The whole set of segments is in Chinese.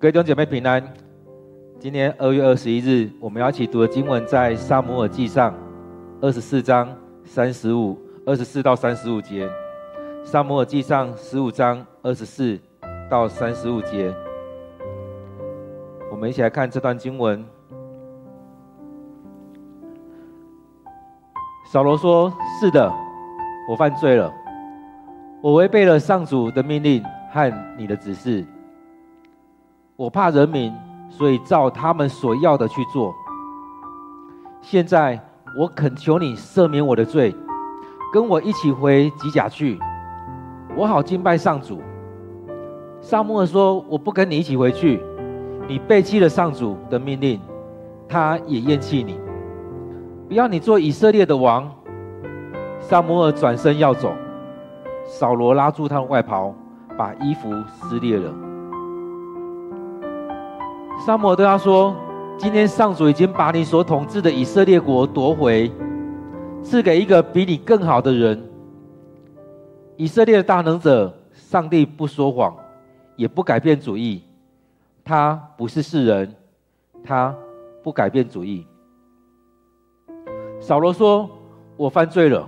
各位弟兄姐妹平安。今天二月二十一日，我们要一起读的经文在撒母耳记上二十四章三十五、二十四到三十五节。撒母耳记上十五章二十四到三十五节，我们一起来看这段经文。扫罗说：“是的，我犯罪了，我违背了上主的命令和你的指示。”我怕人民，所以照他们所要的去做。现在我恳求你赦免我的罪，跟我一起回吉甲去，我好敬拜上主。撒母耳说：“我不跟你一起回去，你背弃了上主的命令，他也厌弃你，不要你做以色列的王。”撒母耳转身要走，扫罗拉住他的外袍，把衣服撕裂了。撒母耳对他说：“今天上主已经把你所统治的以色列国夺回，赐给一个比你更好的人。以色列的大能者，上帝不说谎，也不改变主意。他不是世人，他不改变主意。”扫罗说：“我犯罪了，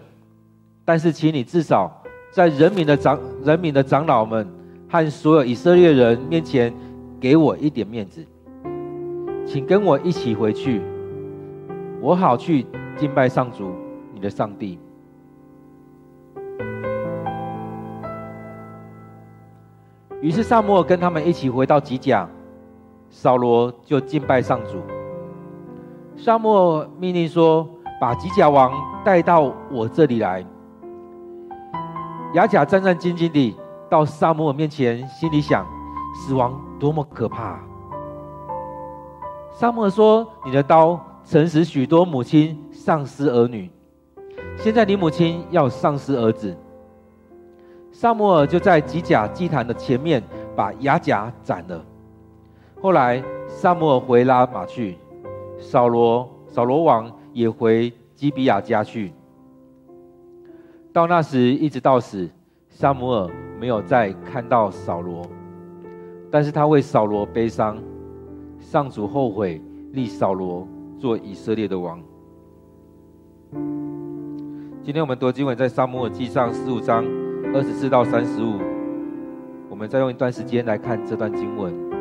但是请你至少在人民的长人民的长老们和所有以色列人面前，给我一点面子。”请跟我一起回去，我好去敬拜上主，你的上帝。于是撒母耳跟他们一起回到吉甲，扫罗就敬拜上主。撒母耳命令说：“把吉甲王带到我这里来。”亚甲战战兢兢地到撒母耳面前，心里想：死亡多么可怕！撒母耳说：“你的刀曾使许多母亲丧失儿女，现在你母亲要丧失儿子。”撒母耳就在吉甲祭坛的前面把亚甲斩了。后来撒母尔回拉玛去，扫罗扫罗王也回基比亚家去。到那时一直到死，撒母耳没有再看到扫罗，但是他为扫罗悲伤。上主后悔立扫罗做以色列的王。今天我们读经文在撒母耳记上十五章二十四到三十五，我们再用一段时间来看这段经文。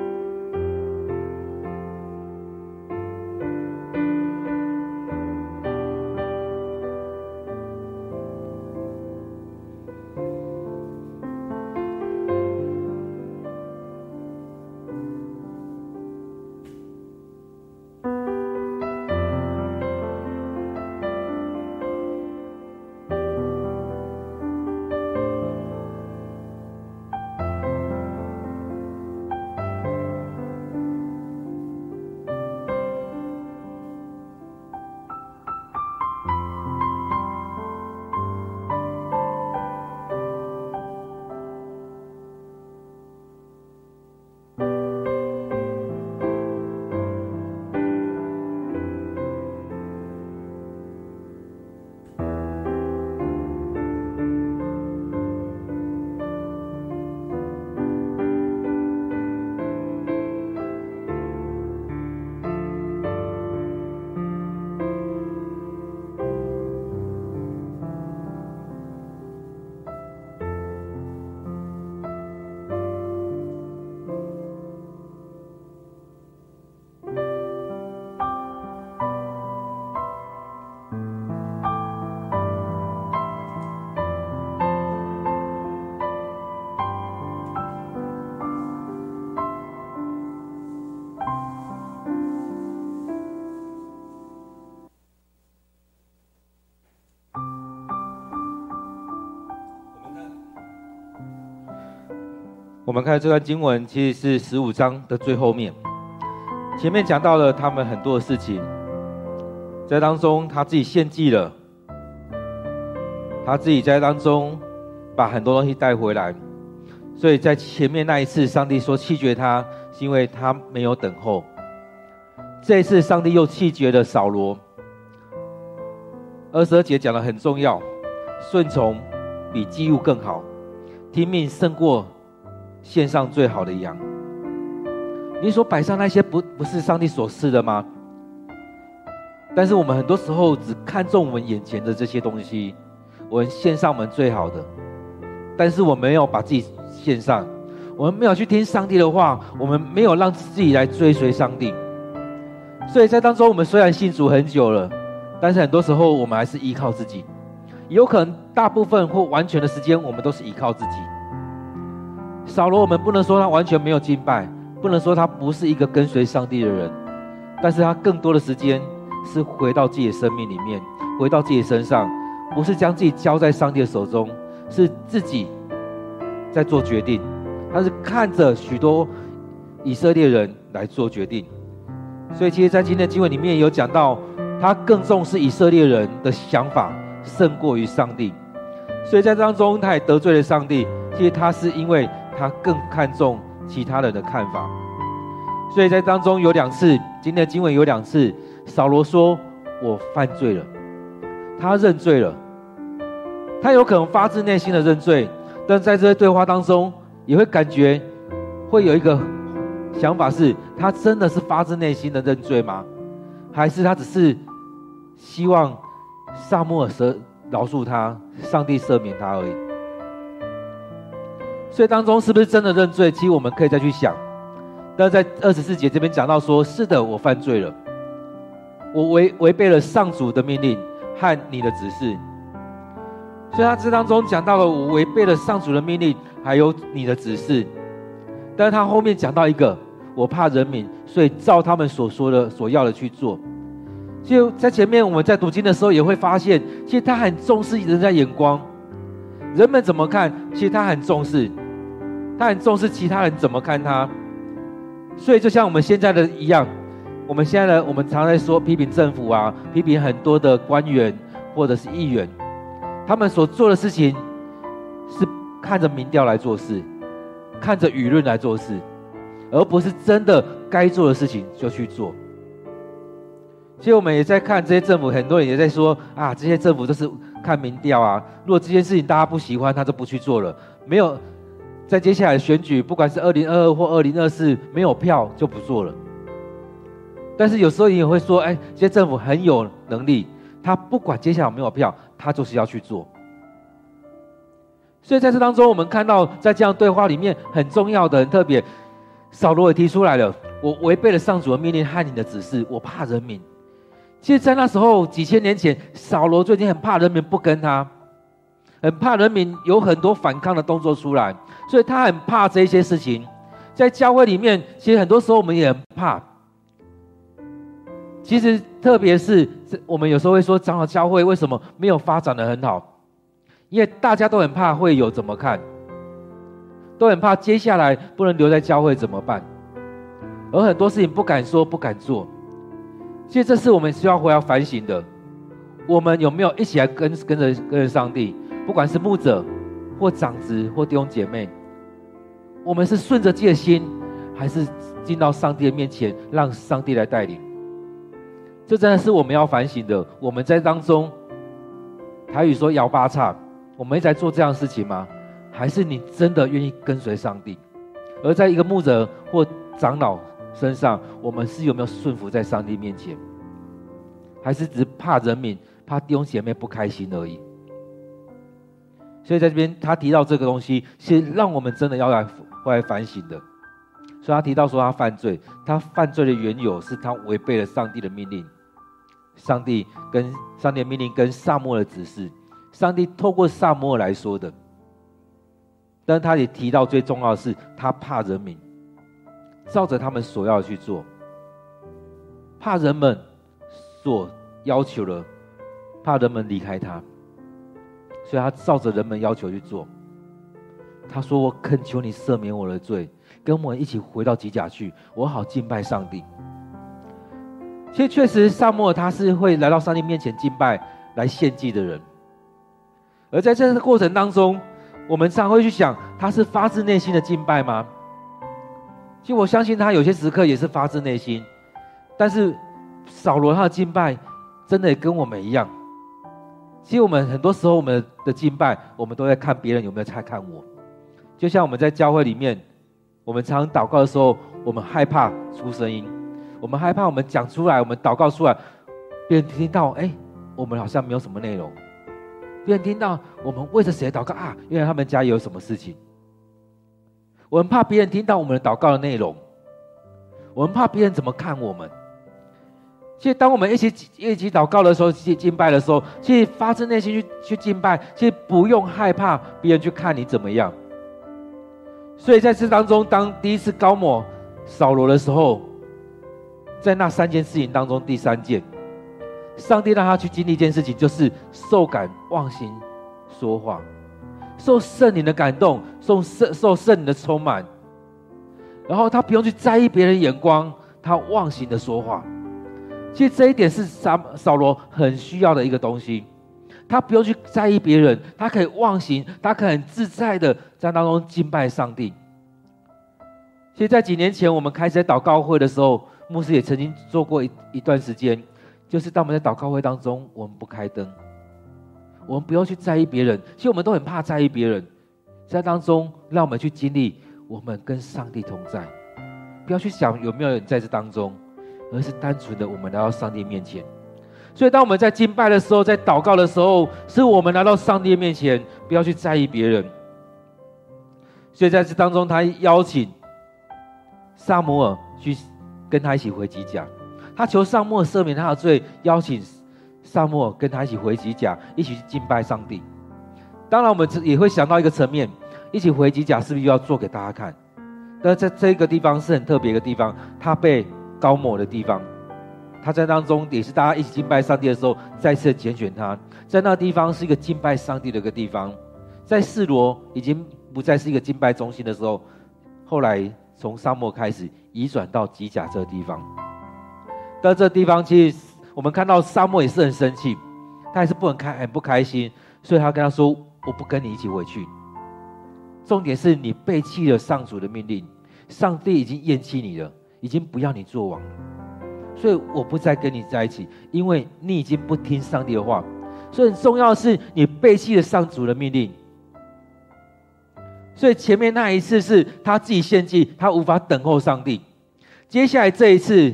我们看这段经文，其实是十五章的最后面。前面讲到了他们很多的事情，在当中他自己献祭了，他自己在当中把很多东西带回来，所以在前面那一次，上帝说弃绝他，是因为他没有等候。这一次，上帝又弃绝了扫罗。二十二节讲的很重要，顺从比祭物更好，听命胜过献上最好的羊。你所摆上那些不不是上帝所赐的吗？但是我们很多时候只看重我们眼前的这些东西，我们献上我们最好的，但是我没有把自己献上，我们没有去听上帝的话，我们没有让自己来追随上帝。所以在当中，我们虽然信主很久了，但是很多时候我们还是依靠自己，有可能大部分或完全的时间，我们都是依靠自己。扫罗，我们不能说他完全没有敬拜。不能说他不是一个跟随上帝的人，但是他更多的时间是回到自己的生命里面，回到自己身上，不是将自己交在上帝的手中，是自己在做决定。他是看着许多以色列人来做决定，所以其实，在今天的经文里面有讲到，他更重视以色列人的想法胜过于上帝，所以在当中他也得罪了上帝。其实他是因为他更看重。其他人的看法，所以在当中有两次，今天的经文有两次，扫罗说：“我犯罪了。”他认罪了，他有可能发自内心的认罪，但在这些对话当中，也会感觉会有一个想法是：他真的是发自内心的认罪吗？还是他只是希望撒母耳赦饶恕他，上帝赦免他而已？所以当中是不是真的认罪？其实我们可以再去想。但在二十四节这边讲到说：“是的，我犯罪了，我违违背了上主的命令和你的指示。”所以他这当中讲到了我违背了上主的命令，还有你的指示。但是他后面讲到一个：“我怕人民，所以照他们所说的、所要的去做。”就在前面我们在读经的时候也会发现，其实他很重视人家眼光，人们怎么看，其实他很重视。他很重视其他人怎么看他，所以就像我们现在的一样，我们现在的我们常在说批评政府啊，批评很多的官员或者是议员，他们所做的事情是看着民调来做事，看着舆论来做事，而不是真的该做的事情就去做。其实我们也在看这些政府，很多人也在说啊，这些政府都是看民调啊，如果这件事情大家不喜欢，他就不去做了，没有。在接下来的选举，不管是二零二二或二零二四，没有票就不做了。但是有时候你也会说，哎，这些政府很有能力，他不管接下来有没有票，他就是要去做。所以在这当中，我们看到在这样对话里面很重要的、很特别，扫罗也提出来了：我违背了上主的命令和你的指示，我怕人民。其实，在那时候几千年前，扫罗最近很怕人民不跟他。很怕人民有很多反抗的动作出来，所以他很怕这些事情。在教会里面，其实很多时候我们也很怕。其实，特别是我们有时候会说，长老教会为什么没有发展的很好？因为大家都很怕会有怎么看，都很怕接下来不能留在教会怎么办，而很多事情不敢说、不敢做。其实，这是我们需要回来反省的。我们有没有一起来跟跟着跟着上帝？不管是牧者，或长子，或弟兄姐妹，我们是顺着自己的心，还是进到上帝的面前，让上帝来带领？这真的是我们要反省的。我们在当中，台语说摇八叉，我们一直在做这样事情吗？还是你真的愿意跟随上帝？而在一个牧者或长老身上，我们是有没有顺服在上帝面前？还是只怕人民、怕弟兄姐妹不开心而已？所以在这边，他提到这个东西，是让我们真的要来来反省的。所以他提到说，他犯罪，他犯罪的缘由是他违背了上帝的命令。上帝跟上帝的命令跟撒母耳的指示，上帝透过撒母耳来说的。但他也提到最重要的是，他怕人民，照着他们所要的去做，怕人们所要求的，怕人们离开他。所以他照着人们要求去做。他说：“我恳求你赦免我的罪，跟我们一起回到吉甲去，我好敬拜上帝。”其实确实，萨摩尔他是会来到上帝面前敬拜、来献祭的人。而在这个过程当中，我们常会去想，他是发自内心的敬拜吗？其实我相信他有些时刻也是发自内心，但是扫罗他的敬拜，真的也跟我们一样。其实我们很多时候，我们的敬拜，我们都在看别人有没有在看我。就像我们在教会里面，我们常常祷告的时候，我们害怕出声音，我们害怕我们讲出来，我们祷告出来，别人听到，哎，我们好像没有什么内容。别人听到我们为着谁祷告啊？因为他们家有什么事情。我们怕别人听到我们的祷告的内容，我们怕别人怎么看我们。其实，当我们一起一起祷告的时候，去敬拜的时候，去发自内心去去敬拜，其实不用害怕别人去看你怎么样。所以在这当中，当第一次高抹扫罗的时候，在那三件事情当中，第三件，上帝让他去经历一件事情，就是受感忘形说话，受圣灵的感动，受圣受圣灵的充满，然后他不用去在意别人眼光，他忘形的说话。其实这一点是扫扫罗很需要的一个东西，他不用去在意别人，他可以忘形，他可以很自在的在当中敬拜上帝。其实，在几年前我们开始在祷告会的时候，牧师也曾经做过一一段时间，就是当我们在祷告会当中，我们不开灯，我们不用去在意别人。其实我们都很怕在意别人，在当中让我们去经历我们跟上帝同在，不要去想有没有人在这当中。而是单纯的，我们来到上帝面前。所以，当我们在敬拜的时候，在祷告的时候，是我们来到上帝面前，不要去在意别人。所以，在这当中，他邀请撒母耳去跟他一起回吉甲，他求撒母耳赦免他的罪，邀请撒母耳跟他一起回吉甲，一起去敬拜上帝。当然，我们也会想到一个层面，一起回吉甲是不是又要做给大家看？但在这个地方是很特别的地方，他被。高某的地方，他在当中也是大家一起敬拜上帝的时候，再次拣选他，在那地方是一个敬拜上帝的一个地方，在示罗已经不再是一个敬拜中心的时候，后来从沙漠开始移转到吉甲这个地方。到这地方，其实我们看到沙漠也是很生气，他也是不很开很不开心，所以他跟他说：“我不跟你一起回去。”重点是你背弃了上主的命令，上帝已经厌弃你了。已经不要你做王了，所以我不再跟你在一起，因为你已经不听上帝的话。所以很重要的是，你背弃了上主的命令。所以前面那一次是他自己献祭，他无法等候上帝。接下来这一次，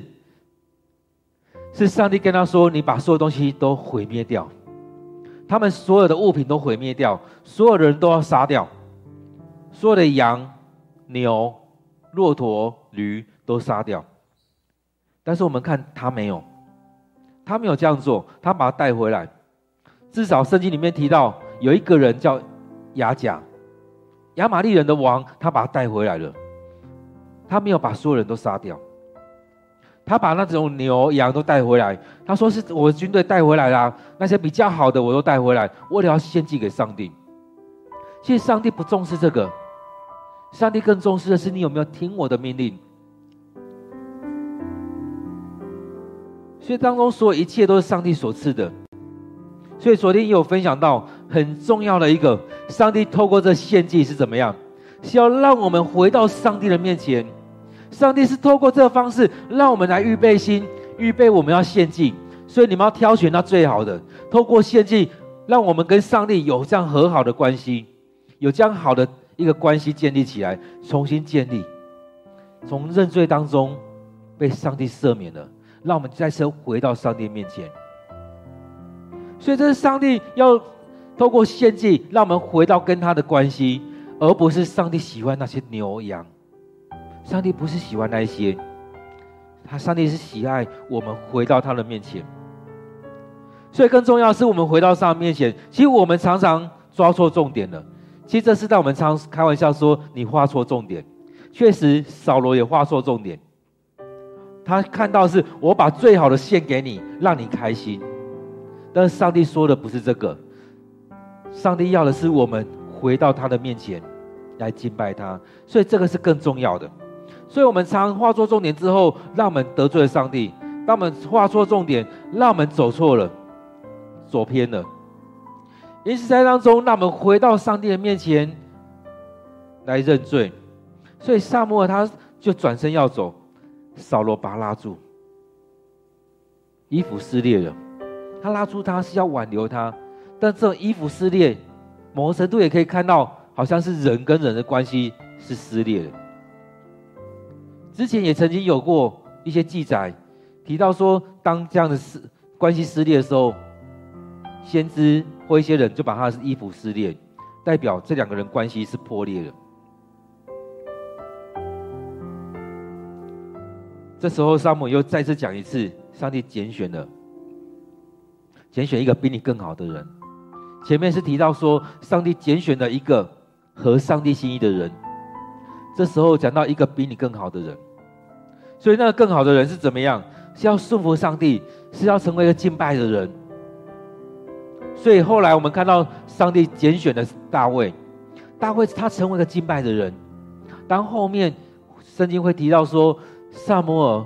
是上帝跟他说：“你把所有东西都毁灭掉，他们所有的物品都毁灭掉，所有的人都要杀掉，所有的羊、牛、骆驼、驴。”都杀掉，但是我们看他没有，他没有这样做，他把他带回来。至少圣经里面提到有一个人叫亚甲，亚玛利人的王，他把他带回来了。他没有把所有人都杀掉，他把那种牛羊都带回来。他说是我军队带回来啦，那些比较好的我都带回来，为了要献祭给上帝。其实上帝不重视这个，上帝更重视的是你有没有听我的命令。所以当中所有一切都是上帝所赐的，所以昨天也有分享到很重要的一个，上帝透过这献祭是怎么样？是要让我们回到上帝的面前。上帝是透过这个方式让我们来预备心，预备我们要献祭。所以你们要挑选那最好的，透过献祭，让我们跟上帝有这样和好的关系，有这样好的一个关系建立起来，重新建立，从认罪当中被上帝赦免了。让我们再次回到上帝面前，所以这是上帝要透过献祭，让我们回到跟他的关系，而不是上帝喜欢那些牛羊。上帝不是喜欢那些，他上帝是喜爱我们回到他的面前。所以更重要是，我们回到上帝面前。其实我们常常抓错重点了。其实这是在我们常开玩笑说你画错重点。确实，扫罗也画错重点。他看到是我把最好的献给你，让你开心。但是上帝说的不是这个，上帝要的是我们回到他的面前来敬拜他，所以这个是更重要的。所以我们常画错重点之后，让我们得罪了上帝；当我们画错重点，让我们走错了、走偏了。因此在当中，让我们回到上帝的面前来认罪。所以撒母耳他就转身要走。扫罗把他拉住，衣服撕裂了。他拉住他是要挽留他，但这种衣服撕裂，某个程度也可以看到，好像是人跟人的关系是撕裂的。之前也曾经有过一些记载，提到说，当这样的撕关系撕裂的时候，先知或一些人就把他的衣服撕裂，代表这两个人关系是破裂的。这时候，撒母耳又再次讲一次，上帝拣选了，拣选一个比你更好的人。前面是提到说，上帝拣选了一个合上帝心意的人。这时候讲到一个比你更好的人，所以那个更好的人是怎么样？是要顺服上帝，是要成为一个敬拜的人。所以后来我们看到上帝拣选的大卫，大卫他成为一个敬拜的人。当后面圣经会提到说，撒摩尔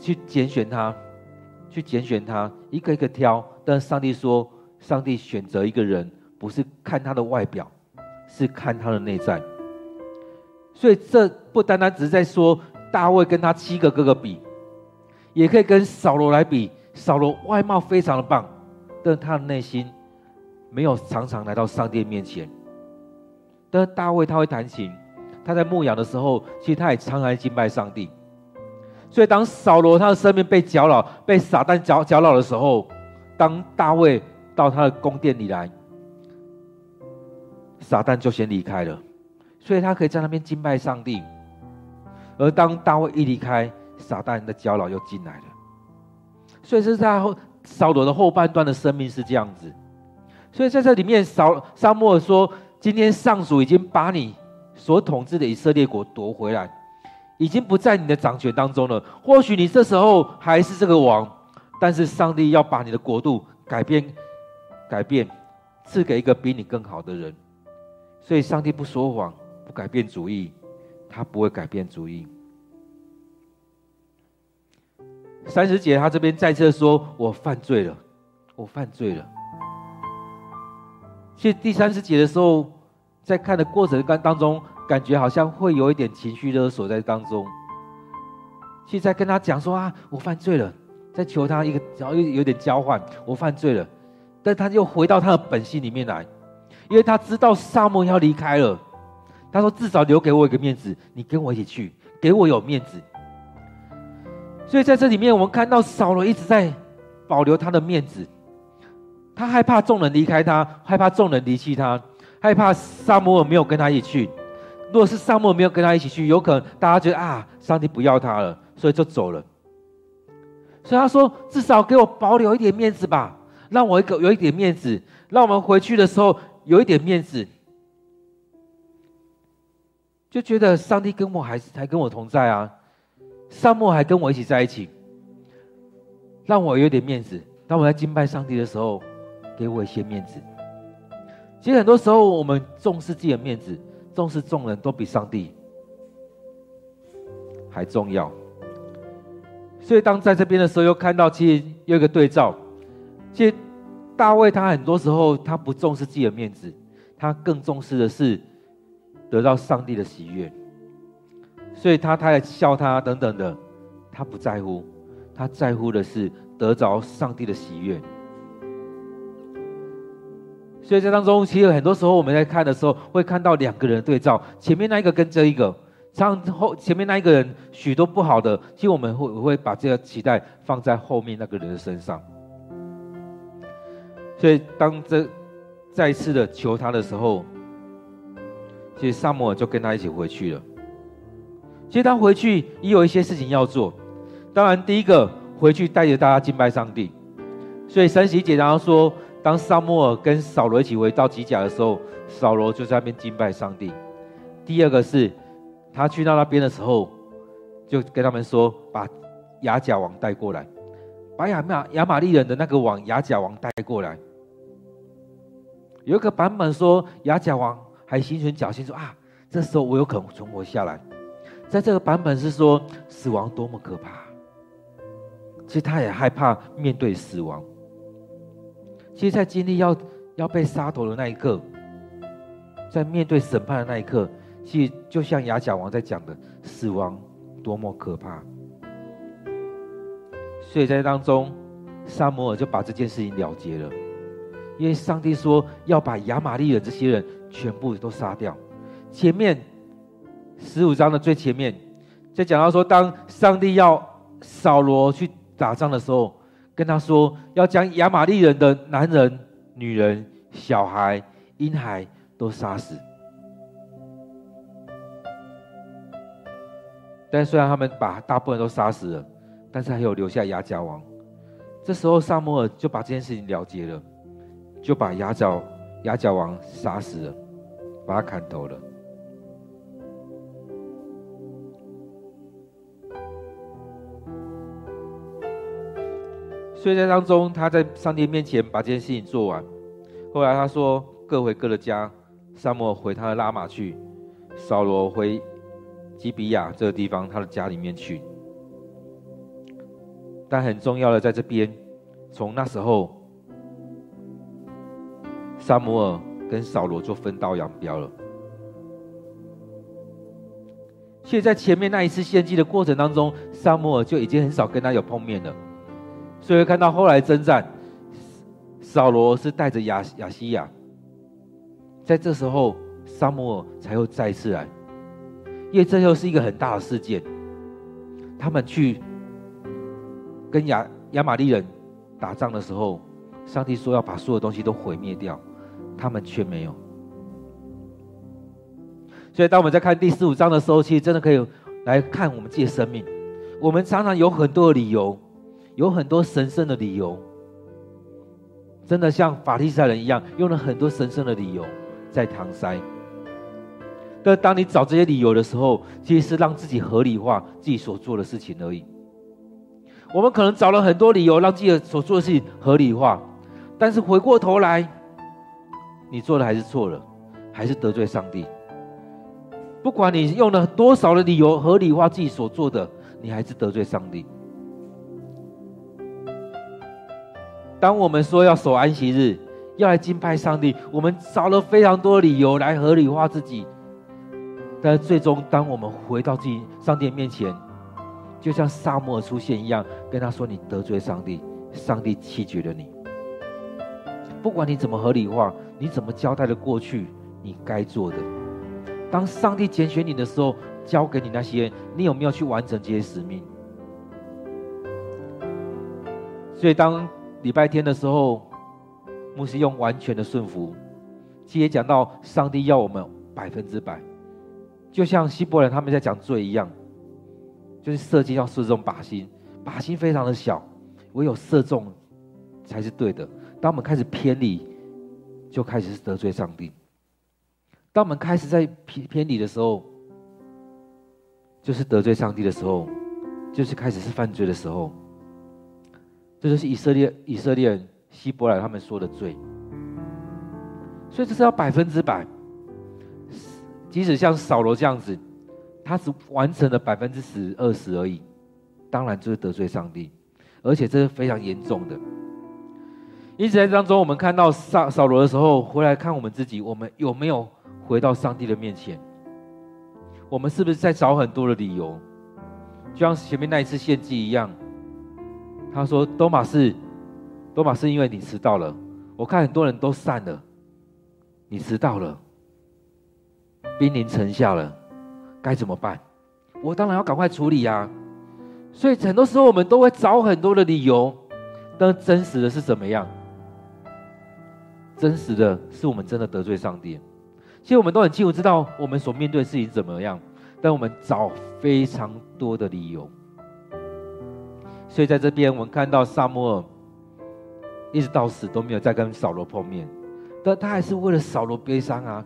去拣选他，去拣选他，一个一个挑。但上帝说，上帝选择一个人，不是看他的外表，是看他的内在。所以这不单单只是在说大卫跟他七个哥哥比，也可以跟扫罗来比。扫罗外貌非常的棒，但他的内心没有常常来到上帝面前。但是大卫他会弹琴，他在牧羊的时候，其实他也常常敬拜上帝。所以当扫罗他的生命被搅扰、被撒旦搅搅扰的时候，当大卫到他的宫殿里来，撒旦就先离开了，所以他可以在那边敬拜上帝。而当大卫一离开，撒旦的搅扰又进来了。所以这是在后扫罗的后半段的生命是这样子。所以在这里面，扫撒母耳说：“今天上主已经把你所统治的以色列国夺回来，已经不在你的掌权当中了。或许你这时候还是这个王，但是上帝要把你的国度改变，改变，赐给一个比你更好的人。所以，上帝不说谎，不改变主意，他不会改变主意。”三十节，他这边再次说：“我犯罪了，我犯罪了。”其实第三十节的时候，在看的过程当当中，感觉好像会有一点情绪勒索在当中。其实，在跟他讲说：“啊，我犯罪了。”在求他一个，然后又有点交换：“我犯罪了。”但他又回到他的本性里面来，因为他知道撒母耳要离开了。他说：“至少留给我一个面子，你跟我一起去，给我有面子。”所以在这里面，我们看到扫罗一直在保留他的面子，他害怕众人离开他，害怕众人离弃他，害怕撒母尔没有跟他一起去。如果是沙漠没有跟他一起去，有可能大家觉得啊，上帝不要他了，所以就走了。所以他说：“至少给我保留一点面子吧，让我一个有一点面子，让我们回去的时候有一点面子。”就觉得上帝跟我还是还跟我同在啊。沙漠还跟我一起在一起，让我有点面子。当我在敬拜上帝的时候，给我一些面子。其实很多时候，我们重视自己的面子，重视众人都比上帝还重要。所以，当在这边的时候，又看到其实有一个对照。其实大卫他很多时候他不重视自己的面子，他更重视的是得到上帝的喜悦。所以他，他也笑他等等的，他不在乎，他在乎的是得着上帝的喜悦。所以这当中，其实很多时候我们在看的时候，会看到两个人对照，前面那一个跟这一个，像后前面那一个人许多不好的，其实我们会会把这个期待放在后面那个人的身上。所以当这再次的求他的时候，其实撒母耳就跟他一起回去了。其实他回去也有一些事情要做，当然第一个回去带着大家敬拜上帝，所以三喜姐然后说，当撒母耳跟扫罗一起回到吉甲的时候，扫罗就在那边敬拜上帝。第二个是，他去到那边的时候，就跟他们说，把亚甲王带过来，把亚玛亚玛利人的那个王亚甲王带过来。有一个版本说，亚甲王还心存侥幸说啊，这时候我有可能存活下来。在这个版本是说死亡多么可怕，其实他也害怕面对死亡。其实，在经历要要被杀头的那一刻，在面对审判的那一刻，其实就像亚甲王在讲的，死亡多么可怕。所以在当中，撒母耳就把这件事情了结了，因为上帝说要把亚玛力人这些人全部都杀掉。前面。十五章的最前面，在讲到说，当上帝要扫罗去打仗的时候，跟他说要将亚玛利人的男人、女人、小孩、婴孩都杀死。但虽然他们把大部分都杀死了，但是还有留下亚甲王。这时候撒母耳就把这件事情了结了，就把亚甲亚甲王杀死了，把他砍头了。所以在当中，他在上帝面前把这件事情做完。后来他说：“各回各的家，撒母耳回他的拉玛去，扫罗回基比亚这个地方他的家里面去。”但很重要的在这边，从那时候，撒母尔跟扫罗就分道扬镳了。所以在前面那一次献祭的过程当中，撒母尔就已经很少跟他有碰面了。所以看到后来征战，扫罗是带着亚亚西亚，在这时候，撒母耳才又再次来，因为这又是一个很大的事件。他们去跟亚亚玛力人打仗的时候，上帝说要把所有东西都毁灭掉，他们却没有。所以当我们在看第十五章的时候，其实真的可以来看我们自己的生命。我们常常有很多的理由。有很多神圣的理由，真的像法利赛人一样，用了很多神圣的理由在搪塞。但当你找这些理由的时候，其实是让自己合理化自己所做的事情而已。我们可能找了很多理由，让自己的所做的事情合理化，但是回过头来，你做的还是错了，还是得罪上帝。不管你用了多少的理由合理化自己所做的，你还是得罪上帝。当我们说要守安息日，要来敬拜上帝，我们找了非常多理由来合理化自己。但最终，当我们回到自己上帝面前，就像撒母耳出现一样，跟他说：“你得罪上帝，上帝弃绝了你。”不管你怎么合理化，你怎么交代的过去你该做的，当上帝拣选你的时候，交给你那些，你有没有去完成这些使命？所以当。礼拜天的时候，牧师用完全的顺服，其实也讲到上帝要我们百分之百，就像希伯来他们在讲罪一样，就是射箭要射中靶心，靶心非常的小，唯有射中才是对的。当我们开始偏离，就开始是得罪上帝。当我们开始在偏偏离的时候，就是得罪上帝的时候，就是开始是犯罪的时候。这就是以色列以色列人希伯来他们说的罪，所以这是要百分之百。即使像扫罗这样子，他只完成了百分之十二十而已，当然就是得罪上帝，而且这是非常严重的。因此在当中，我们看到扫扫罗的时候，回来看我们自己，我们有没有回到上帝的面前？我们是不是在找很多的理由？就像前面那一次献祭一样。他说：“多马士，多马士，因为你迟到了，我看很多人都散了，你迟到了，兵临城下了，该怎么办？我当然要赶快处理呀。所以很多时候我们都会找很多的理由，但真实的是怎么样？真实的是我们真的得罪上帝。其实我们都很清楚知道我们所面对的事情怎么样，但我们找非常多的理由。”所以在这边，我们看到撒母耳一直到死都没有再跟扫罗碰面，但他还是为了扫罗悲伤啊。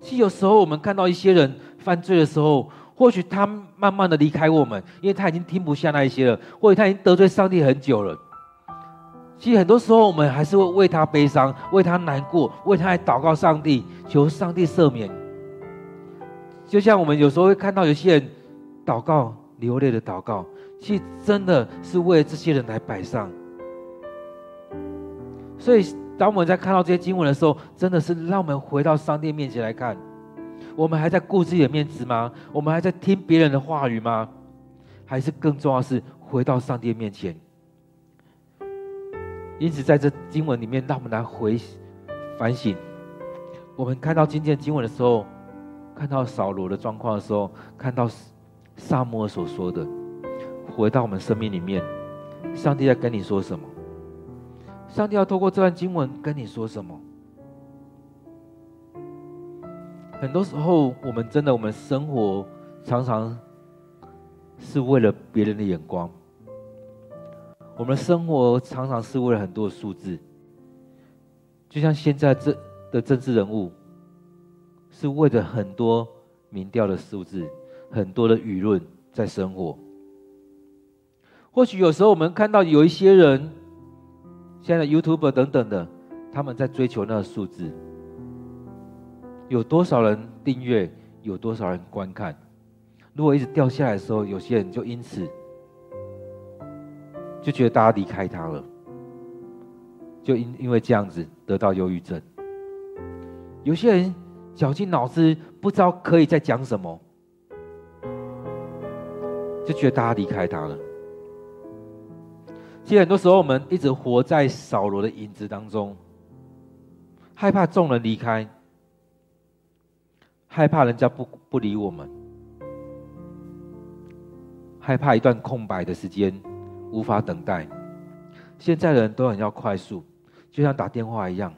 其实有时候我们看到一些人犯罪的时候，或许他慢慢的离开我们，因为他已经听不下那一些了，或者他已经得罪上帝很久了。其实很多时候我们还是会为他悲伤，为他难过，为他来祷告上帝，求上帝赦免。就像我们有时候会看到有些人祷告流泪的祷告。其实真的是为了这些人来摆上，所以当我们在看到这些经文的时候，真的是让我们回到上帝面前来看，我们还在顾自己的面子吗？我们还在听别人的话语吗？还是更重要的是回到上帝面前？因此，在这经文里面，让我们来回反省。我们看到今天经文的时候，看到扫罗的状况的时候，看到撒母耳所说的，回到我们生命里面，上帝在跟你说什么？上帝要透过这段经文跟你说什么？很多时候，我们真的，我们生活常常是为了别人的眼光，我们生活常常是为了很多数字，就像现在这的政治人物，是为了很多民调的数字，很多的舆论在生活。或许有时候我们看到有一些人，现在 YouTube 等等的，他们在追求那个数字。有多少人订阅？有多少人观看？如果一直掉下来的时候，有些人就因此就觉得大家离开他了，就因因为这样子得到忧郁症。有些人绞尽脑汁，不知道可以再讲什么，就觉得大家离开他了。其实很多时候，我们一直活在扫罗的影子当中，害怕众人离开。害怕人家不不理我们，害怕一段空白的时间无法等待。现在的人都很要快速，就像打电话一样，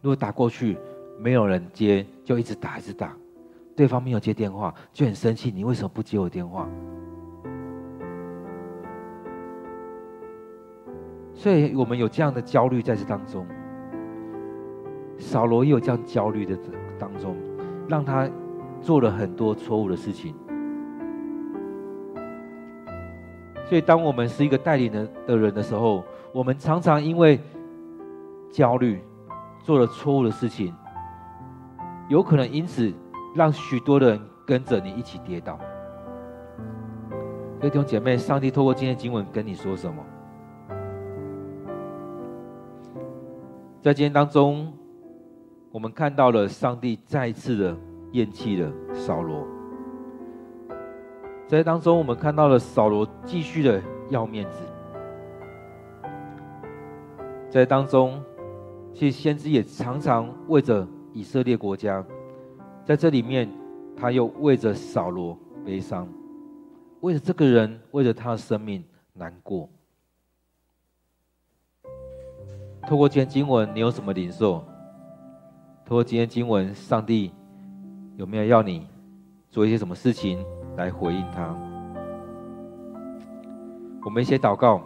如果打过去没有人接，就一直打一直打，对方没有接电话就很生气，你为什么不接我电话？所以我们有这样的焦虑在这当中，扫罗也有这样焦虑的当中。让他做了很多错误的事情，所以当我们是一个带领的的人的时候，我们常常因为焦虑做了错误的事情，有可能因此让许多的人跟着你一起跌倒。各位弟兄姐妹，上帝透过今天经文跟你说什么？在今天当中。我们看到了上帝再一次的厌弃了扫罗，在当中我们看到了扫罗继续的要面子，在当中，其实先知也常常为着以色列国家，在这里面他又为着扫罗悲伤，为着这个人，为着他的生命难过。透过今天经文，你有什么领受？透过今天经文，上帝有没有要你做一些什么事情来回应他？我们一些祷告，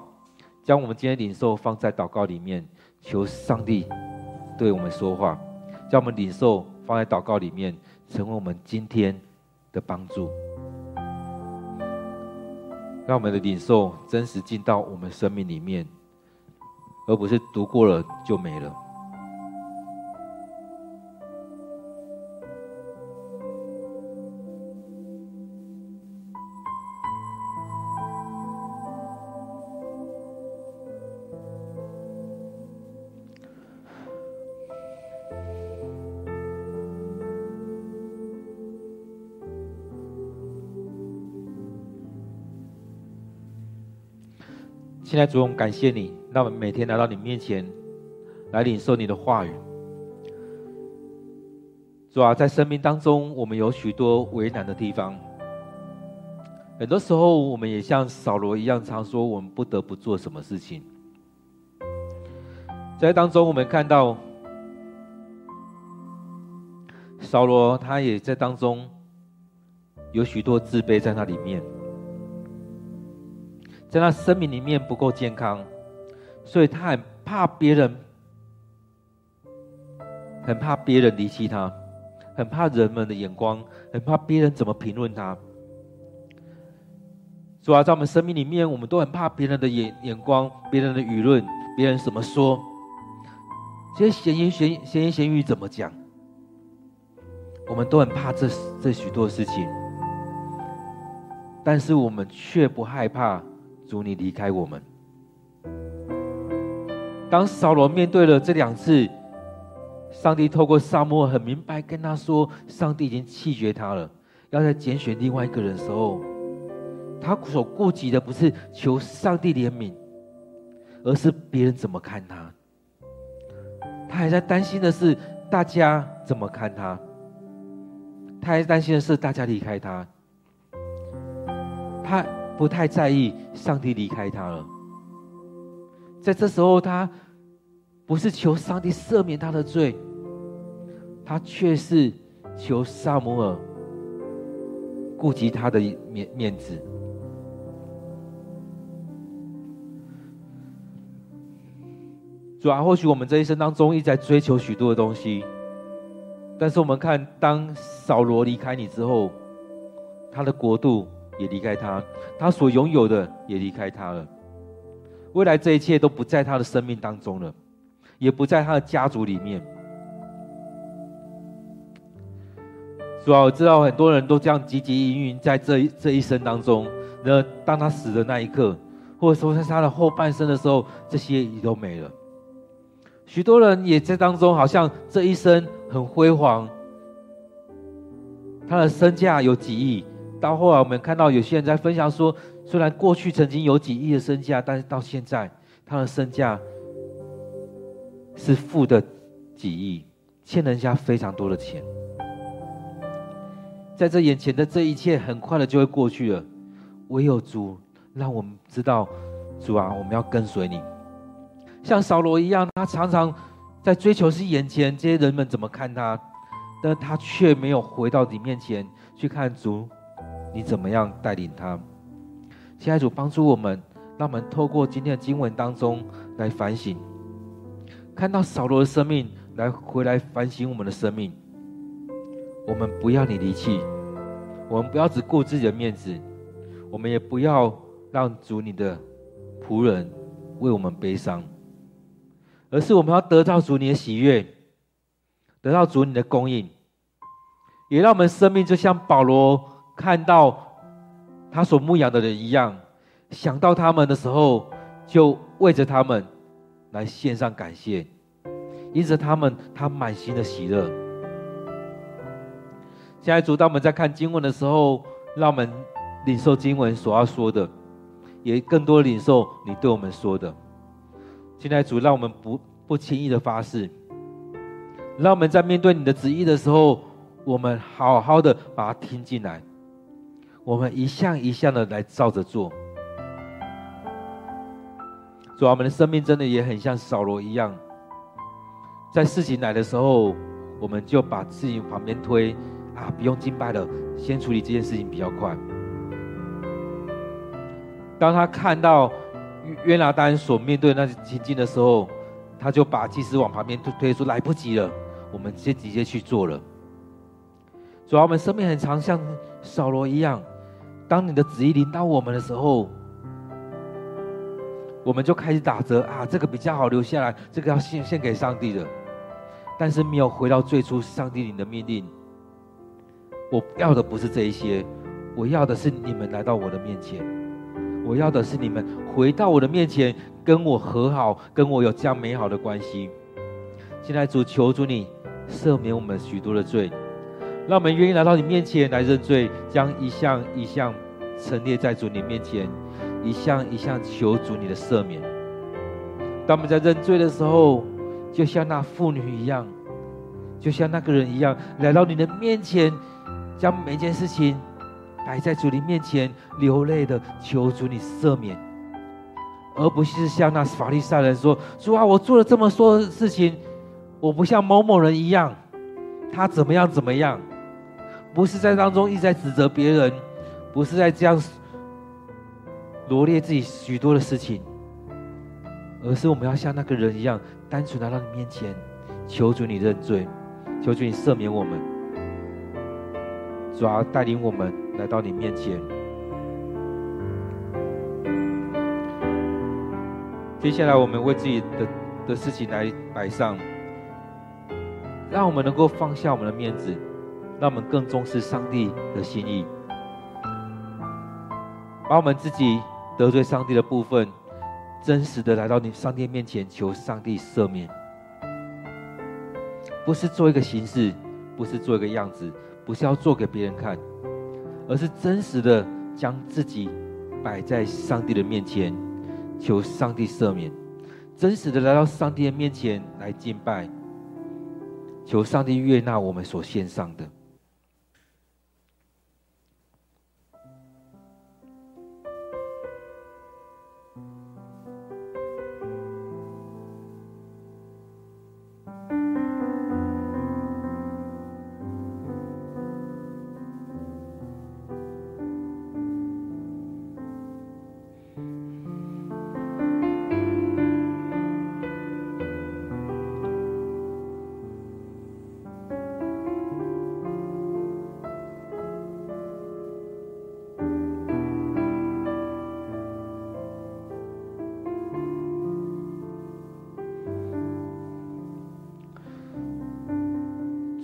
将我们今天领受放在祷告里面，求上帝对我们说话，将我们领受放在祷告里面，成为我们今天的帮助，让我们的领受真实进到我们生命里面，而不是读过了就没了。现在主，我们感谢你，让我们每天来到你面前，来领受你的话语。主啊，在生命当中，我们有许多为难的地方。很多时候，我们也像扫罗一样，常说我们不得不做什么事情。在当中，我们看到扫罗，他也在当中有许多自卑在那里面。在他生命里面不够健康，所以他很怕别人，很怕别人离弃他，很怕人们的眼光，很怕别人怎么评论他。主啊，在我们生命里面，我们都很怕别人的眼眼光，别人的舆论，别人怎么说，这些闲言闲闲言闲语怎么讲，我们都很怕这这许多事情，但是我们却不害怕。主，你离开我们。当扫罗面对了这两次，上帝透过撒母耳很明白跟他说，上帝已经弃绝他了，要再拣选另外一个人的时候，他所顾及的不是求上帝怜悯，而是别人怎么看他。他还在担心的是大家怎么看他，他还担心的是大家离开他。他不太在意上帝离开他了。在这时候，他不是求上帝赦免他的罪，他却是求撒母耳顾及他的面面子。主啊，或许我们这一生当中一直在追求许多的东西，但是我们看，当扫罗离开你之后，他的国度也离开他，他所拥有的也离开他了。未来这一切都不在他的生命当中了，也不在他的家族里面。主啊，我知道很多人都这样汲汲营营在这这一生当中，那当他死的那一刻，或者说在他的后半生的时候，这些也都没了。许多人也在当中，好像这一生很辉煌，他的身价有几亿。到后来，我们看到有些人在分享说，虽然过去曾经有几亿的身价，但是到现在，他的身价是负的几亿，欠人家非常多的钱。在这眼前的这一切，很快的就会过去了。唯有主让我们知道，主啊，我们要跟随你。像扫罗一样，他常常在追求是眼前这些人们怎么看他，但他却没有回到你面前去看主。你怎么样带领他？亲爱的主帮助我们，让我们透过今天的经文当中来反省，看到扫罗的生命，来回来反省我们的生命。我们不要你离弃，我们不要只顾自己的面子，我们也不要让主你的仆人为我们悲伤，而是我们要得到主你的喜悦，得到主你的供应，也让我们生命就像保罗。看到他所牧养的人一样，想到他们的时候，就为着他们来献上感谢，因着他们，他满心的喜乐。现在主，当我们在看经文的时候，让我们领受经文所要说的，也更多领受你对我们说的。现在主，让我们不不轻易的发誓，让我们在面对你的旨意的时候，我们好好的把它听进来。我们一项一项的来照着做，主啊，我们的生命真的也很像扫罗一样，在事情来的时候，我们就把事情旁边推，啊，不用敬拜了，先处理这件事情比较快。当他看到约拿单所面对那些情境的时候，他就把祭司往旁边推，推说来不及了，我们先直接去做了。主要，我们生命很长像扫罗一样。当你的旨意临到我们的时候，我们就开始打折啊，这个比较好留下来，这个要献献给上帝的，但是没有回到最初上帝你的命令。我要的不是这一些，我要的是你们来到我的面前，我要的是你们回到我的面前，跟我和好，跟我有这样美好的关系。现在主求主你赦免我们许多的罪。让我们愿意来到你面前来认罪，将一项一项陈列在主你面前，一项一项求主你的赦免。当我们在认罪的时候，就像那妇女一样，就像那个人一样，来到你的面前，将每件事情摆在主你面前，流泪的求主你赦免，而不是像那法利赛人说：“主啊，我做了这么多事情，我不像某某人一样，他怎么样怎么样。”不是在当中一直在指责别人，不是在这样罗列自己许多的事情，而是我们要像那个人一样，单纯来到你面前，求主你认罪，求主你赦免我们，主要带领我们来到你面前。接下来，我们为自己的的事情来摆上，让我们能够放下我们的面子。让我们更重视上帝的心意，把我们自己得罪上帝的部分，真实的来到你上帝面前，求上帝赦免。不是做一个形式，不是做一个样子，不是要做给别人看，而是真实的将自己摆在上帝的面前，求上帝赦免。真实的来到上帝的面前来敬拜，求上帝悦纳我们所献上的。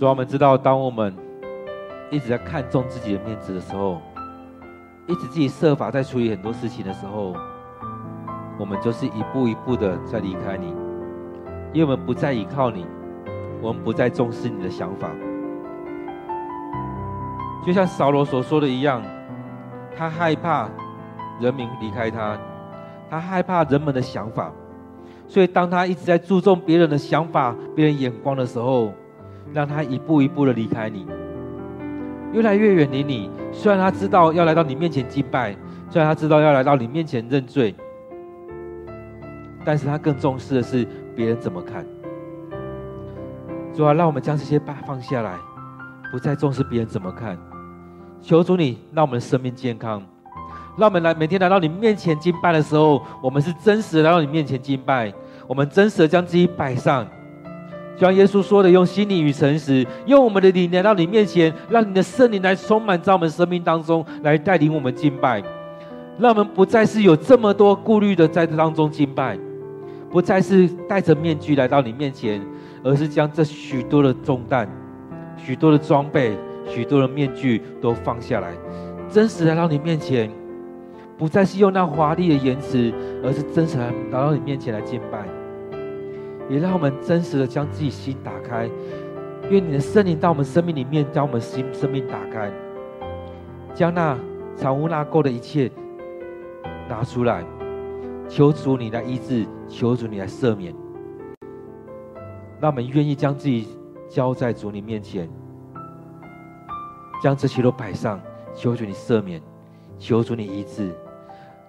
主啊，我们知道，当我们一直在看重自己的面子的时候，一直自己设法在处理很多事情的时候，我们就是一步一步的在离开你，因为我们不再依靠你，我们不再重视你的想法。就像扫罗所说的一样，他害怕人民离开他，他害怕人们的想法，所以当他一直在注重别人的想法、别人眼光的时候，让他一步一步的离开你，越来越远离你。虽然他知道要来到你面前敬拜，虽然他知道要来到你面前认罪，但是他更重视的是别人怎么看。主啊，让我们将这些把放下来，不再重视别人怎么看。求主你让我们的生命健康，让我们来每天来到你面前敬拜的时候，我们是真实的来到你面前敬拜，我们真实的将自己摆上，就像耶稣说的，用心灵与诚实，用我们的灵来到你面前，让你的圣灵来充满在我们生命当中，来带领我们敬拜，让我们不再是有这么多顾虑的在这当中敬拜，不再是戴着面具来到你面前，而是将这许多的重担、许多的装备。许多的面具都放下来，真实来到你面前，不再是用那华丽的言辞，而是真实来到你面前来敬拜。也让我们真实的将自己心打开，愿你的圣灵到我们生命里面，将我们心生命打开，将那藏污纳垢的一切拿出来，求主你来医治，求主你来赦免，让我们愿意将自己交在主你面前。将这些都摆上，求主你赦免，求主你医治。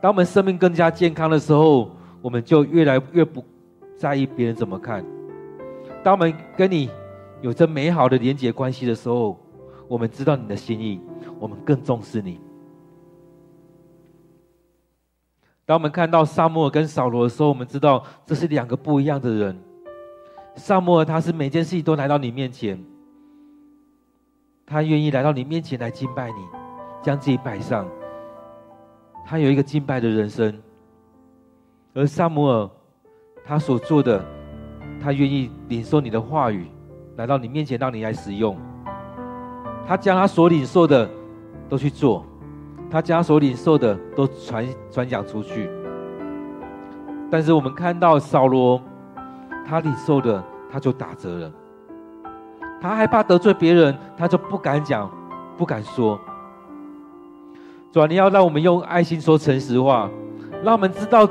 当我们生命更加健康的时候，我们就越来越不在意别人怎么看。当我们跟你有着美好的连结关系的时候，我们知道你的心意，我们更重视你。当我们看到撒母耳跟扫罗的时候，我们知道这是两个不一样的人。撒母耳他是每件事情都来到你面前。他愿意来到你面前来敬拜你，将自己摆上。他有一个敬拜的人生，而撒母耳他所做的，他愿意领受你的话语，来到你面前让你来使用。他将他所领受的都去做，他将他所领受的都传传讲出去。但是我们看到扫罗，他领受的他就打折了。他害怕得罪别人，他就不敢讲，不敢说。主啊，你要让我们用爱心说诚实话，让我们知道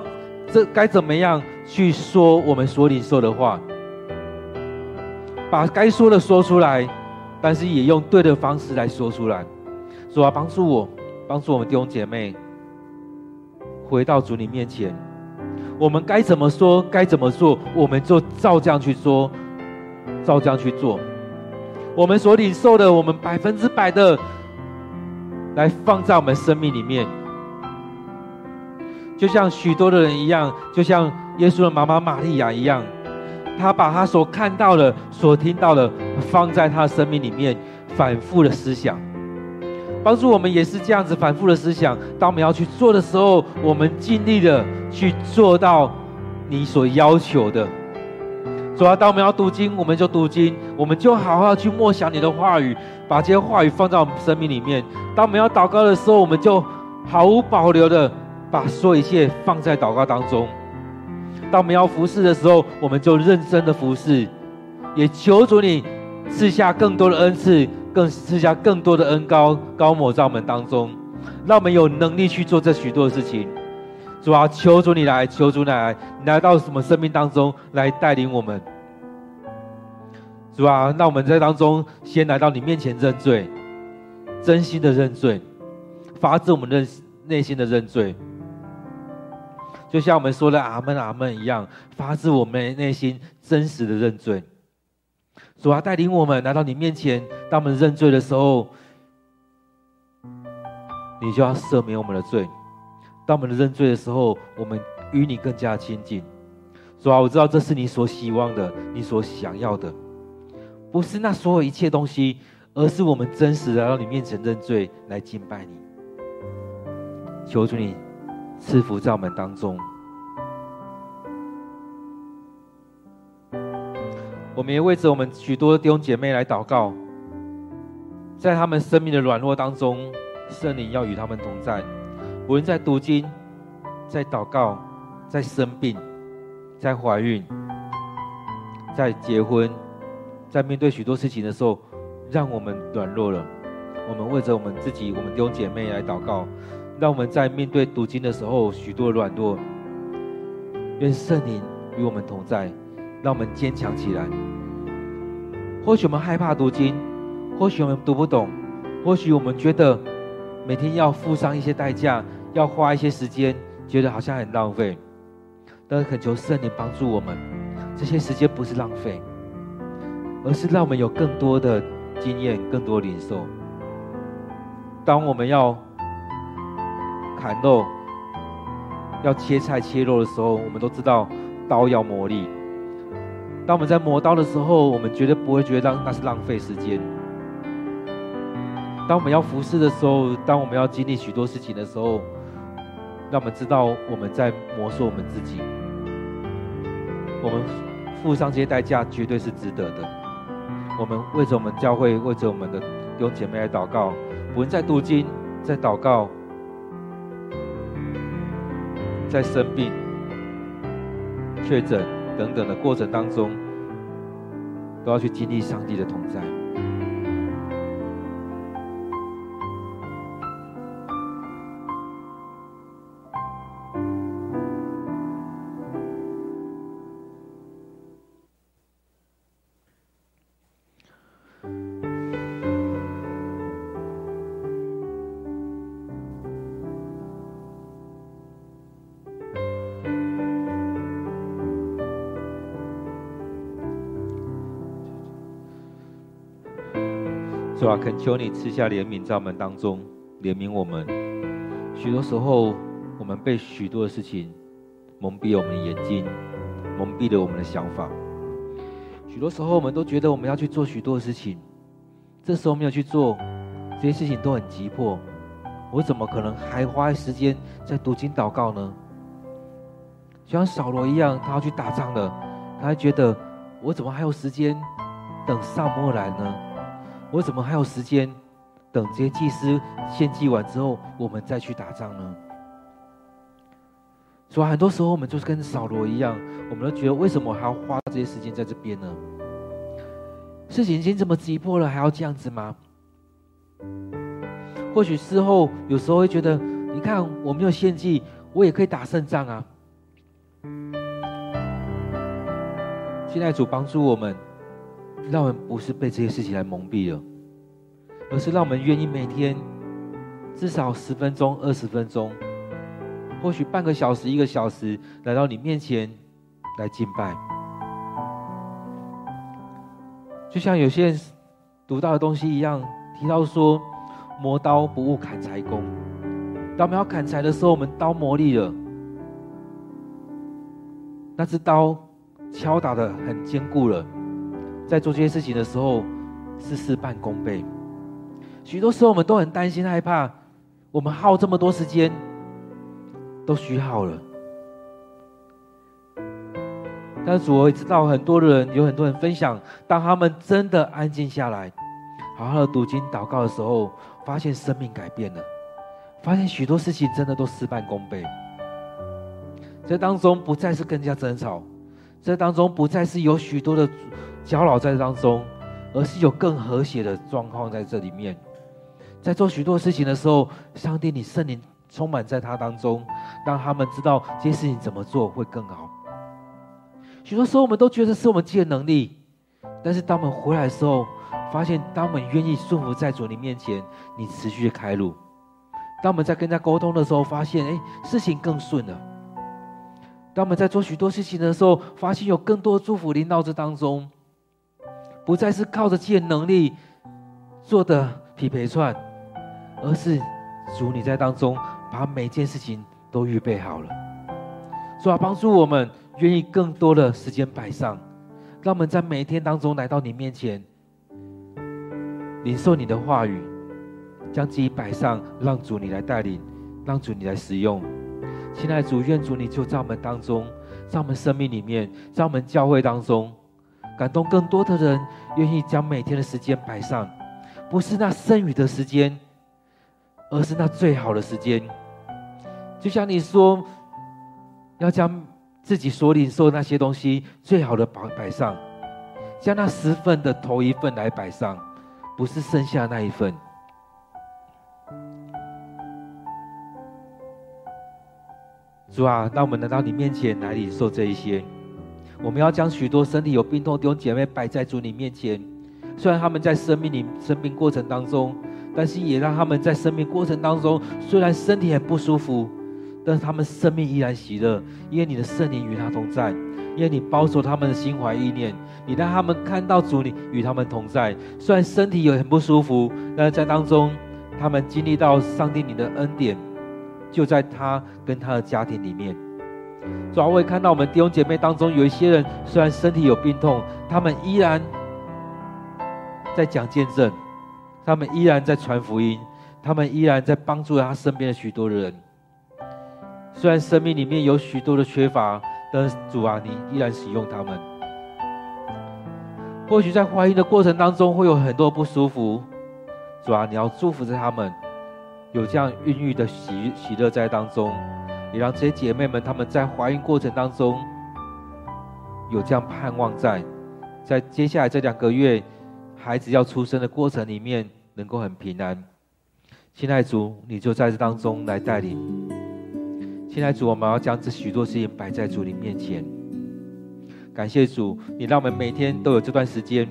这该怎么样去说我们所领受的话，把该说的说出来，但是也用对的方式来说出来。主啊，帮助我，帮助我们弟兄姐妹回到主你面前，我们该怎么说，该怎么做，我们就照这样去说，照这样去做。我们所领受的，我们百分之百的来放在我们生命里面，就像许多的人一样，就像耶稣的妈妈玛利亚一样，她把她所看到的、所听到的放在她的生命里面，反复的思想，帮助我们也是这样子反复的思想。当我们要去做的时候，我们尽力的去做到你所要求的。主啊，当我们要读经，我们就读经，我们就好好去默想你的话语，把这些话语放在我们生命里面。当我们要祷告的时候，我们就毫无保留的把所有一切放在祷告当中。当我们要服侍的时候，我们就认真的服侍，也求主你赐下更多的恩赐，更赐下更多的恩膏膏抹在我们当中，让我们有能力去做这许多的事情。主啊，求主你来，求主你来，你来到什么生命当中来带领我们？主啊，那我们在当中先来到你面前认罪，真心的认罪，发自我们的内心的认罪，就像我们说的阿门阿门一样，发自我们内心真实的认罪。主啊，带领我们来到你面前，当我们认罪的时候，你就要赦免我们的罪。当我们认罪的时候，我们与你更加亲近。主啊，我知道这是你所希望的，你所想要的，不是那所有一切东西，而是我们真实的来到你面前认罪，来敬拜你。求主你赐福在我们当中。我们也为着我们许多弟兄姐妹来祷告，在他们生命的软弱当中，圣灵要与他们同在。无论在读经、在祷告、在生病、在怀孕、在结婚、在面对许多事情的时候，让我们软弱了。我们为着我们自己、我们弟兄姐妹来祷告，让我们在面对读经的时候许多软弱，愿圣灵与我们同在。让我们坚强起来。或许我们害怕读经，或许我们读不懂，或许我们觉得每天要付上一些代价，要花一些时间，觉得好像很浪费。但是恳求圣灵帮助我们，这些时间不是浪费，而是让我们有更多的经验，更多的领受。当我们要砍肉、要切菜切肉的时候，我们都知道刀要磨砺。当我们在磨刀的时候，我们绝对不会觉得那是浪费时间。当我们要服侍的时候，当我们要经历许多事情的时候，让我们知道我们在磨塑我们自己。我们付上这些代价，绝对是值得的。我们为着我们教会，为着我们的弟兄姐妹来祷告，不论在读经，在祷告，在生病、确诊。等等的过程当中，都要去经历上帝的同在。啊，恳求你赐下怜悯在我们当中，怜悯我们。许多时候，我们被许多的事情蒙蔽了我们的眼睛，蒙蔽了我们的想法。许多时候，我们都觉得我们要去做许多的事情，这时候没有去做，这些事情都很急迫。我怎么可能还花时间在读经祷告呢？就像扫罗一样，他要去打仗了，他还觉得我怎么还有时间等撒母耳来呢？我怎么还有时间等这些祭司献祭完之后，我们再去打仗呢？所以很多时候我们就是跟扫罗一样，我们都觉得为什么还要花这些时间在这边呢？事情已经这么急迫了，还要这样子吗？或许事后有时候会觉得，你看我没有献祭，我也可以打胜仗啊！现在主帮助我们。让我们不是被这些事情来蒙蔽了，而是让我们愿意每天至少十分钟、二十分钟，或许半个小时、一个小时，来到你面前来敬拜。就像有些人读到的东西一样，提到说：“磨刀不误砍柴工。”当我们要砍柴的时候，我们刀磨利了，那只刀敲打得很坚固了。在做这些事情的时候，是事半功倍。许多时候，我们都很担心、害怕，我们耗这么多时间，都虚耗了。但是主，我也知道，很多人有很多人分享，当他们真的安静下来，好好的读经、祷告的时候，发现生命改变了，发现许多事情真的都事半功倍。这当中不再是更加争吵，这当中不再是有许多的。搅扰在当中，而是有更和谐的状况在这里面。在做许多事情的时候，上帝，你圣灵充满在他当中，让他们知道这些事情怎么做会更好。许多时候，我们都觉得是我们自己的能力，但是当我们回来的时候，发现当我们愿意顺服在主你面前，你持续的开路。当我们在跟他沟通的时候，发现哎，事情更顺了。当我们在做许多事情的时候，发现有更多祝福临到这当中。不再是靠着自己的能力做的匹配串，而是主你在当中把每件事情都预备好了，主啊，帮助我们愿意更多的时间摆上，让我们在每一天当中来到你面前，领受你的话语，将自己摆上，让主你来带领，让主你来使用。亲爱的主，愿主你就在我们当中，在我们生命里面，在我们教会当中。感动更多的人，愿意将每天的时间摆上，不是那剩余的时间，而是那最好的时间。就像你说，要将自己所领受的那些东西最好的摆摆上，将那十份的头一份来摆上，不是剩下那一份。主啊，让我们来到你面前来领受这一些。我们要将许多身体有病痛弟兄姐妹摆在主你面前。虽然他们在生命里生命过程当中，但是也让他们在生命过程当中，虽然身体很不舒服，但是他们生命依然喜乐，因为你的圣灵与他同在，因为你保守他们的心怀意念，你让他们看到主你与他们同在。虽然身体有很不舒服，但是在当中，他们经历到上帝你的恩典。就在他跟他的家庭里面，主要我也看到我们弟兄姐妹当中有一些人，虽然身体有病痛，他们依然在讲见证，他们依然在传福音，他们依然在帮助他身边的许多人。虽然生命里面有许多的缺乏，但是主啊，你依然使用他们。或许在怀孕的过程当中会有很多不舒服，主啊，你要祝福着他们。有这样孕育的喜喜乐在当中，也让这些姐妹们她们在怀孕过程当中有这样盼望在，在接下来这两个月孩子要出生的过程里面能够很平安。亲爱主，你就在这当中来带领。亲爱主，我们要将这许多事情摆在主你面前。感谢主，你让我们每天都有这段时间，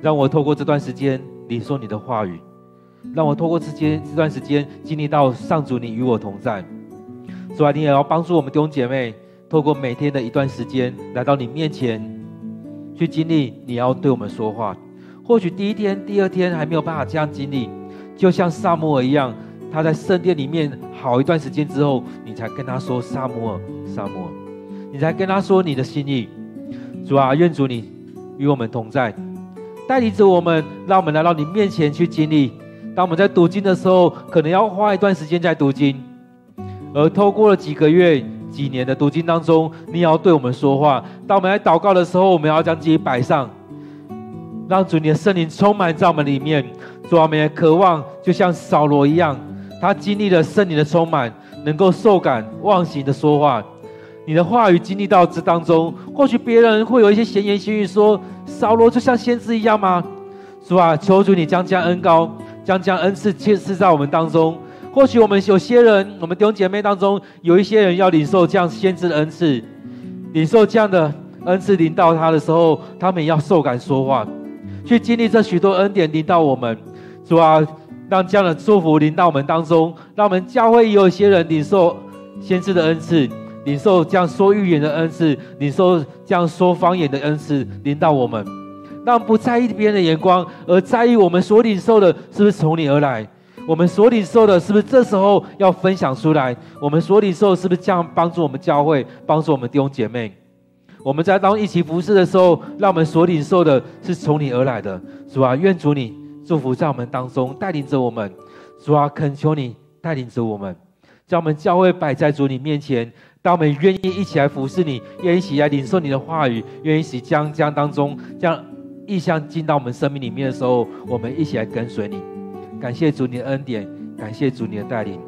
让我透过这段时间领受你的话语。让我透过这间这段时间经历到上主你与我同在，主啊，你也要帮助我们弟兄姐妹，透过每天的一段时间来到你面前，去经历你要对我们说话。或许第一天、第二天还没有办法这样经历，就像撒摩尔一样，他在圣殿里面好一段时间之后，你才跟他说撒摩尔，撒摩尔，你才跟他说你的心意。主啊，愿主你与我们同在，带领着我们，让我们来到你面前去经历。当我们在读经的时候，可能要花一段时间在读经，而透过了几个月、几年的读经当中，你也要对我们说话。当我们来祷告的时候，我们要将自己摆上，让主你的圣灵充满在我们里面。主，我们也渴望，就像扫罗一样，他经历了圣灵的充满，能够受感忘形的说话。你的话语经历到这当中，或许别人会有一些闲言闲语说：“扫罗就像先知一样吗？”主啊，求主你将将恩膏。将将恩赐赐赐在我们当中。或许我们有些人，我们弟兄姐妹当中有一些人要领受这样先知的恩赐，领受这样的恩赐临到他的时候，他们也要受感说话，去经历这许多恩典临到我们。主啊，让这样的祝福临到我们当中，让我们教会有一些人领受先知的恩赐，领受这样说预言的恩赐，领受这样说方言的恩赐临到我们。让不在意别人的眼光，而在意我们所领受的是不是从你而来？我们所领受的是不是这时候要分享出来？我们所领受的是不是这样帮助我们教会，帮助我们弟兄姐妹？我们在当一起服侍的时候，让我们所领受的是从你而来的。主啊，愿主你祝福在我们当中，带领着我们。主啊，恳求你带领着我们，将我们教会摆在主你面前。当我们愿意一起来服侍你，愿意一起来领受你的话语，愿意一起将将当中将。异象进到我们生命里面的时候，我们一起来跟随你。感谢主你的恩典，感谢主你的带领。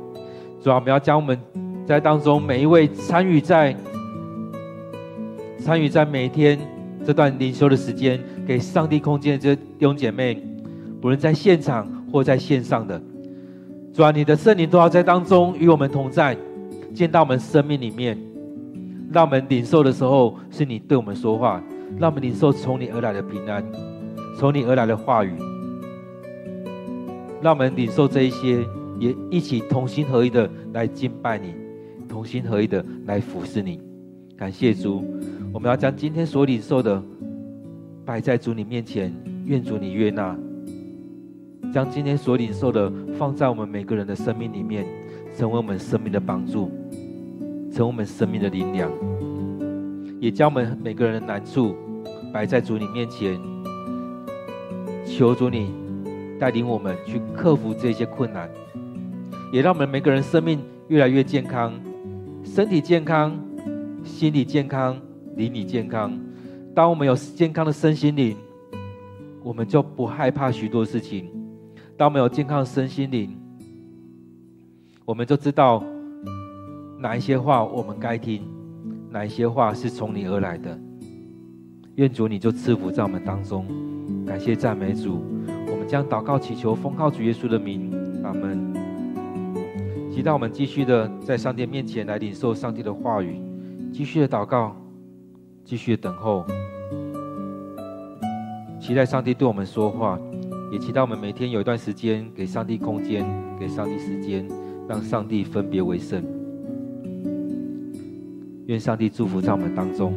主啊，我们要将我们在当中每一位参与在参与在每天这段灵修的时间，给上帝空间的这弟兄姐妹，不论在现场或在线上的，主啊，你的圣灵都要在当中与我们同在，见到我们生命里面，让我们领受的时候是你对我们说话。让我们领受从你而来的平安，从你而来的话语。让我们领受这一些，也一起同心合一的来敬拜你，同心合一的来服侍你。感谢主，我们要将今天所领受的摆在主你面前，愿主你悦纳。将今天所领受的放在我们每个人的生命里面，成为我们生命的帮助，成为我们生命的力量。也将我们每个人的难处摆在主你面前，求主你带领我们去克服这些困难，也让我们每个人生命越来越健康，身体健康，心理健康，灵里健康。当我们有健康的身心灵，我们就不害怕许多事情；当我们有健康的身心灵，我们就知道哪一些话我们该听，哪一些话是从你而来的。愿主你就赐福在我们当中，感谢赞美主。将祷告祈求，奉靠主耶稣的名，阿门。期待我们继续的在上帝面前来领受上帝的话语，继续的祷告，继续的等候，期待上帝对我们说话，也期待我们每天有一段时间给上帝空间，给上帝时间，让上帝分别为圣。愿上帝祝福在我们当中。